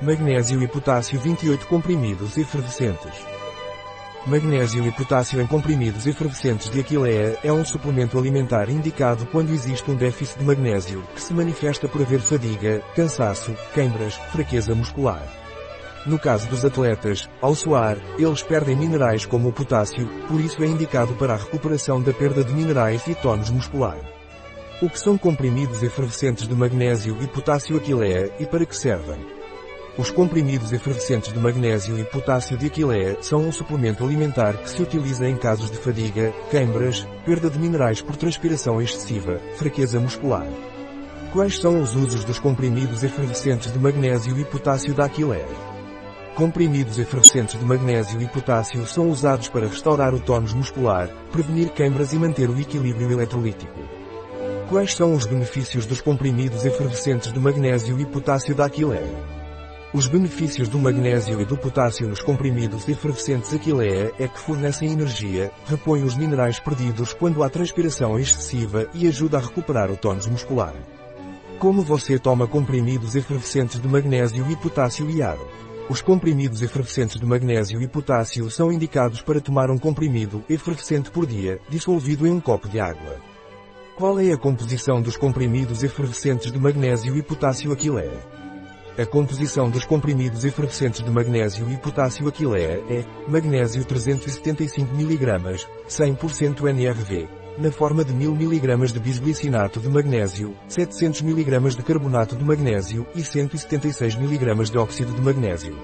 Magnésio e potássio 28 comprimidos efervescentes. Magnésio e potássio em comprimidos efervescentes de Aquileia é um suplemento alimentar indicado quando existe um déficit de magnésio, que se manifesta por haver fadiga, cansaço, queimbras, fraqueza muscular. No caso dos atletas, ao suar, eles perdem minerais como o potássio, por isso é indicado para a recuperação da perda de minerais e tônus muscular. O que são comprimidos efervescentes de magnésio e potássio Aquileia e para que servem? Os comprimidos efervescentes de magnésio e potássio de Aquileia são um suplemento alimentar que se utiliza em casos de fadiga, queimbras, perda de minerais por transpiração excessiva, fraqueza muscular. Quais são os usos dos comprimidos efervescentes de magnésio e potássio da Aquileia? Comprimidos efervescentes de magnésio e potássio são usados para restaurar o tônus muscular, prevenir queimbras e manter o equilíbrio eletrolítico. Quais são os benefícios dos comprimidos efervescentes de magnésio e potássio da Aquileia? Os benefícios do magnésio e do potássio nos comprimidos efervescentes Aquileia é que fornecem energia, repõem os minerais perdidos quando há transpiração excessiva e ajuda a recuperar o tônus muscular. Como você toma comprimidos efervescentes de magnésio e potássio iado? Os comprimidos efervescentes de magnésio e potássio são indicados para tomar um comprimido efervescente por dia, dissolvido em um copo de água. Qual é a composição dos comprimidos efervescentes de magnésio e potássio Aquileia? A composição dos comprimidos efervescentes de magnésio e potássio Aquileia é magnésio 375 mg, 100% NRV, na forma de 1000 mg de bisglicinato de magnésio, 700 mg de carbonato de magnésio e 176 mg de óxido de magnésio.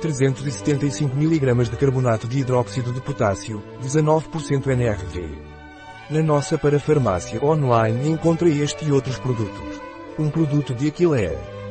375 mg de carbonato de hidróxido de potássio, 19% NRV. Na nossa parafarmácia online encontra este e outros produtos. Um produto de Aquileia